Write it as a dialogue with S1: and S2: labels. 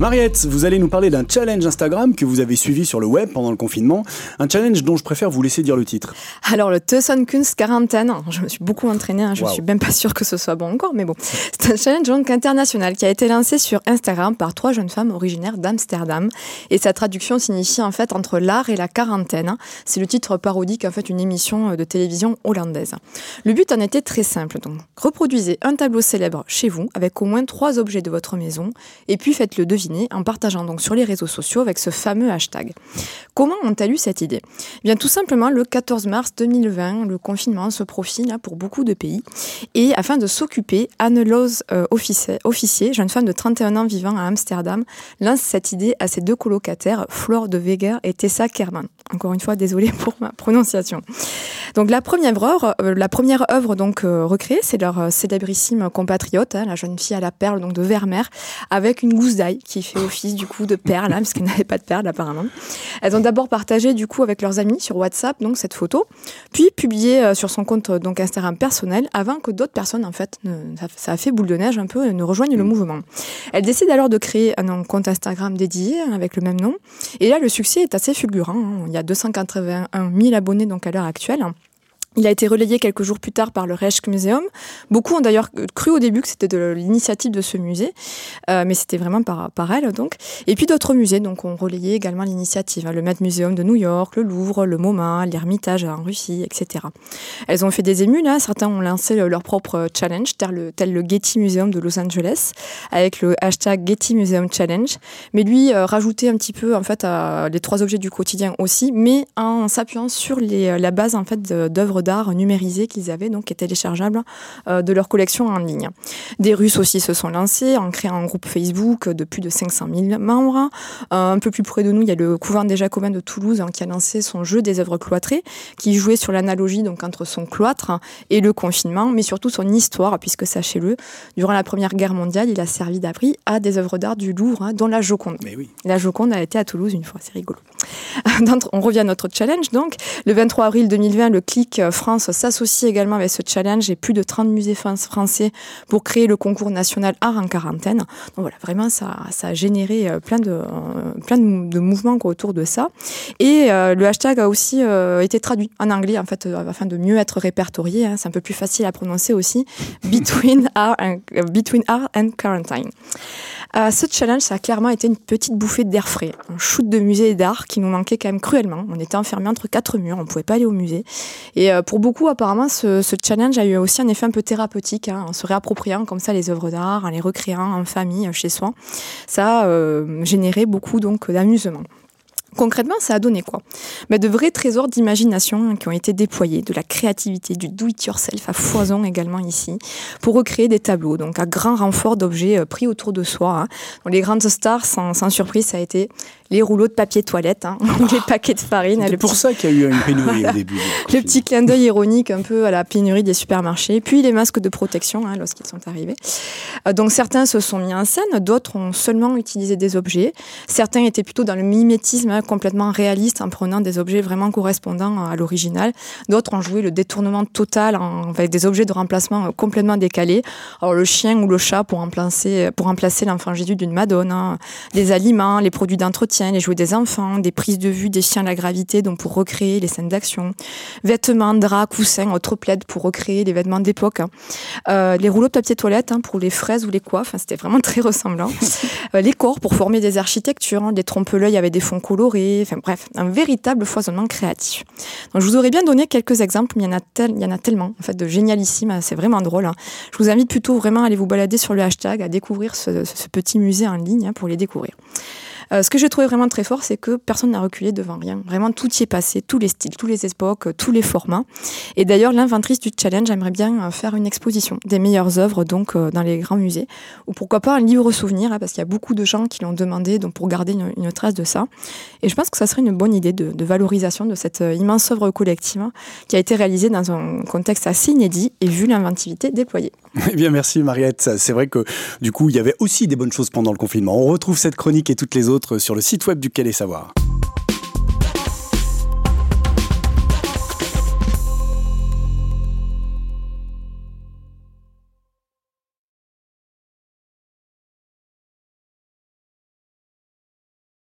S1: Mariette, vous allez nous parler d'un challenge Instagram que vous avez suivi sur le web pendant le confinement. Un challenge dont je préfère vous laisser dire le titre.
S2: Alors, le Kunst quarantaine, je me suis beaucoup entraînée, hein, je ne suis même pas sûre que ce soit bon encore, mais bon. C'est un challenge donc international qui a été lancé sur Instagram par trois jeunes femmes originaires d'Amsterdam. Et sa traduction signifie en fait entre l'art et la quarantaine. C'est le titre parodique en fait une émission de télévision hollandaise. Le but en était très simple donc. Reproduisez un tableau célèbre chez vous avec au moins trois objets de votre maison et puis faites-le deviner en partageant donc sur les réseaux sociaux avec ce fameux hashtag. Comment ont-elles eu cette idée? Eh tout simplement le 14 mars 2020, le confinement se profile pour beaucoup de pays et afin de s'occuper, Anne Loz euh, officier, jeune femme de 31 ans vivant à Amsterdam, lance cette idée à ses deux colocataires, Flore de Weger et Tessa Kerman. Encore une fois, désolée pour ma prononciation. Donc la première œuvre, euh, la première œuvre donc euh, recréée, c'est leur célébrissime compatriote, hein, la jeune fille à la perle donc de Vermeer, avec une gousse d'ail qui fait office du coup de perle, hein, parce qu'elles n'avaient pas de perle apparemment. Elles ont d'abord partagé du coup avec leurs amis sur WhatsApp donc cette photo, puis publié euh, sur son compte donc Instagram personnel avant que d'autres personnes en fait, ça, a fait boule de neige un peu, ne rejoignent le mm. mouvement. Elles décident alors de créer un compte Instagram dédié hein, avec le même nom, et là le succès est assez fulgurant. Hein. Il y a 281 000 abonnés donc à l'heure actuelle. Il a été relayé quelques jours plus tard par le Rijksmuseum. Beaucoup ont d'ailleurs cru au début que c'était de l'initiative de ce musée, euh, mais c'était vraiment par, elle donc. Et puis d'autres musées donc ont relayé également l'initiative, hein, le Met Museum de New York, le Louvre, le MoMA, l'Ermitage en Russie, etc. Elles ont fait des émules, là. certains ont lancé leur propre challenge, tel le, Getty Museum de Los Angeles, avec le hashtag Getty Museum Challenge. Mais lui euh, rajoutait un petit peu en fait les trois objets du quotidien aussi, mais en s'appuyant sur la base en fait d'œuvres d'art numérisés qu'ils avaient, donc qui étaient téléchargeables euh, de leur collection en ligne. Des Russes aussi se sont lancés en créant un groupe Facebook de plus de 500 000 membres. Euh, un peu plus près de nous, il y a le couvent des Jacobins de Toulouse hein, qui a lancé son jeu des œuvres cloîtrées, qui jouait sur l'analogie donc entre son cloître et le confinement, mais surtout son histoire, puisque sachez-le, durant la Première Guerre mondiale, il a servi d'abri à des œuvres d'art du Louvre, hein, dont la Joconde. La Joconde a été à Toulouse une fois, c'est rigolo. On revient à notre challenge donc. Le 23 avril 2020, le clic France s'associe également avec ce challenge et plus de 30 musées français pour créer le concours national art en quarantaine. Donc voilà, vraiment, ça, a généré euh, plein de, euh, plein de, mouvements autour de ça. Et euh, le hashtag a aussi été traduit en anglais, en fait, afin de mieux être répertorié. Hein. C'est un peu plus facile à prononcer aussi. Between art between art and quarantine. Euh, ce challenge, ça a clairement été une petite bouffée d'air frais, un shoot de musée et d'art qui nous manquait quand même cruellement. On était enfermés entre quatre murs, on pouvait pas aller au musée. Et euh, pour beaucoup, apparemment, ce, challenge a eu aussi un effet un peu thérapeutique, hein, en se réappropriant comme ça les œuvres d'art, en les recréant en famille, chez soi. Ça a euh, généré beaucoup donc d'amusement. Concrètement, ça a donné quoi? Mais De vrais trésors d'imagination qui ont été déployés, de la créativité, du do-it-yourself à foison également ici, pour recréer des tableaux, donc à grand renfort d'objets euh, pris autour de soi. Hein. les grandes stars, sans, surprise, ça a été les rouleaux de papier toilette, hein, les paquets de farine.
S1: C'est pour ça qu'il y a eu une pénurie au début.
S2: le petit clin d'œil ironique un peu à la pénurie des supermarchés, puis les masques de protection hein, lorsqu'ils sont arrivés. Euh, donc certains se sont mis en scène, d'autres ont seulement utilisé des objets. Certains étaient plutôt dans le mimétisme complètement réaliste en prenant des objets vraiment correspondants à l'original. D'autres ont joué le détournement total avec des objets de remplacement complètement décalés. Alors le chien ou le chat pour remplacer, pour remplacer l'enfant Jésus d'une Madone, hein. les aliments, les produits d'entretien, les jouets des enfants, des prises de vue des chiens à la gravité, donc pour recréer les scènes d'action, vêtements, draps, coussins, autres plaides pour recréer les vêtements d'époque, hein. euh, les rouleaux de papier toilette hein, pour les fraises ou les coiffes, c'était vraiment très ressemblant, euh, les corps pour former des architectures, des trompe-l'œil avec des fonds colorés, bref, un véritable foisonnement créatif. Je vous aurais bien donné quelques exemples, mais il y en a, tellement, en fait, de génialissime, c'est vraiment drôle. Hein. Je vous invite plutôt vraiment à aller vous balader sur le hashtag, à découvrir ce, ce petit musée en ligne hein, pour les découvrir. Euh, ce que j'ai trouvé vraiment très fort, c'est que personne n'a reculé devant rien. Vraiment, tout y est passé, tous les styles, tous les époques, tous les formats. Et d'ailleurs, l'inventrice du challenge aimerait bien euh, faire une exposition des meilleures œuvres donc euh, dans les grands musées, ou pourquoi pas un livre souvenir, hein, parce qu'il y a beaucoup de gens qui l'ont demandé, donc pour garder une, trace de ça. Et je pense que ça serait une bonne idée de, valorisation de cette immense œuvre collective hein, qui a été réalisée dans un contexte assez inédit et vu l'inventivité déployée.
S1: Eh bien, merci Mariette. C'est vrai que du coup, il y avait aussi des bonnes choses pendant le confinement. On retrouve cette chronique et toutes les sur le site web du Calais Savoir.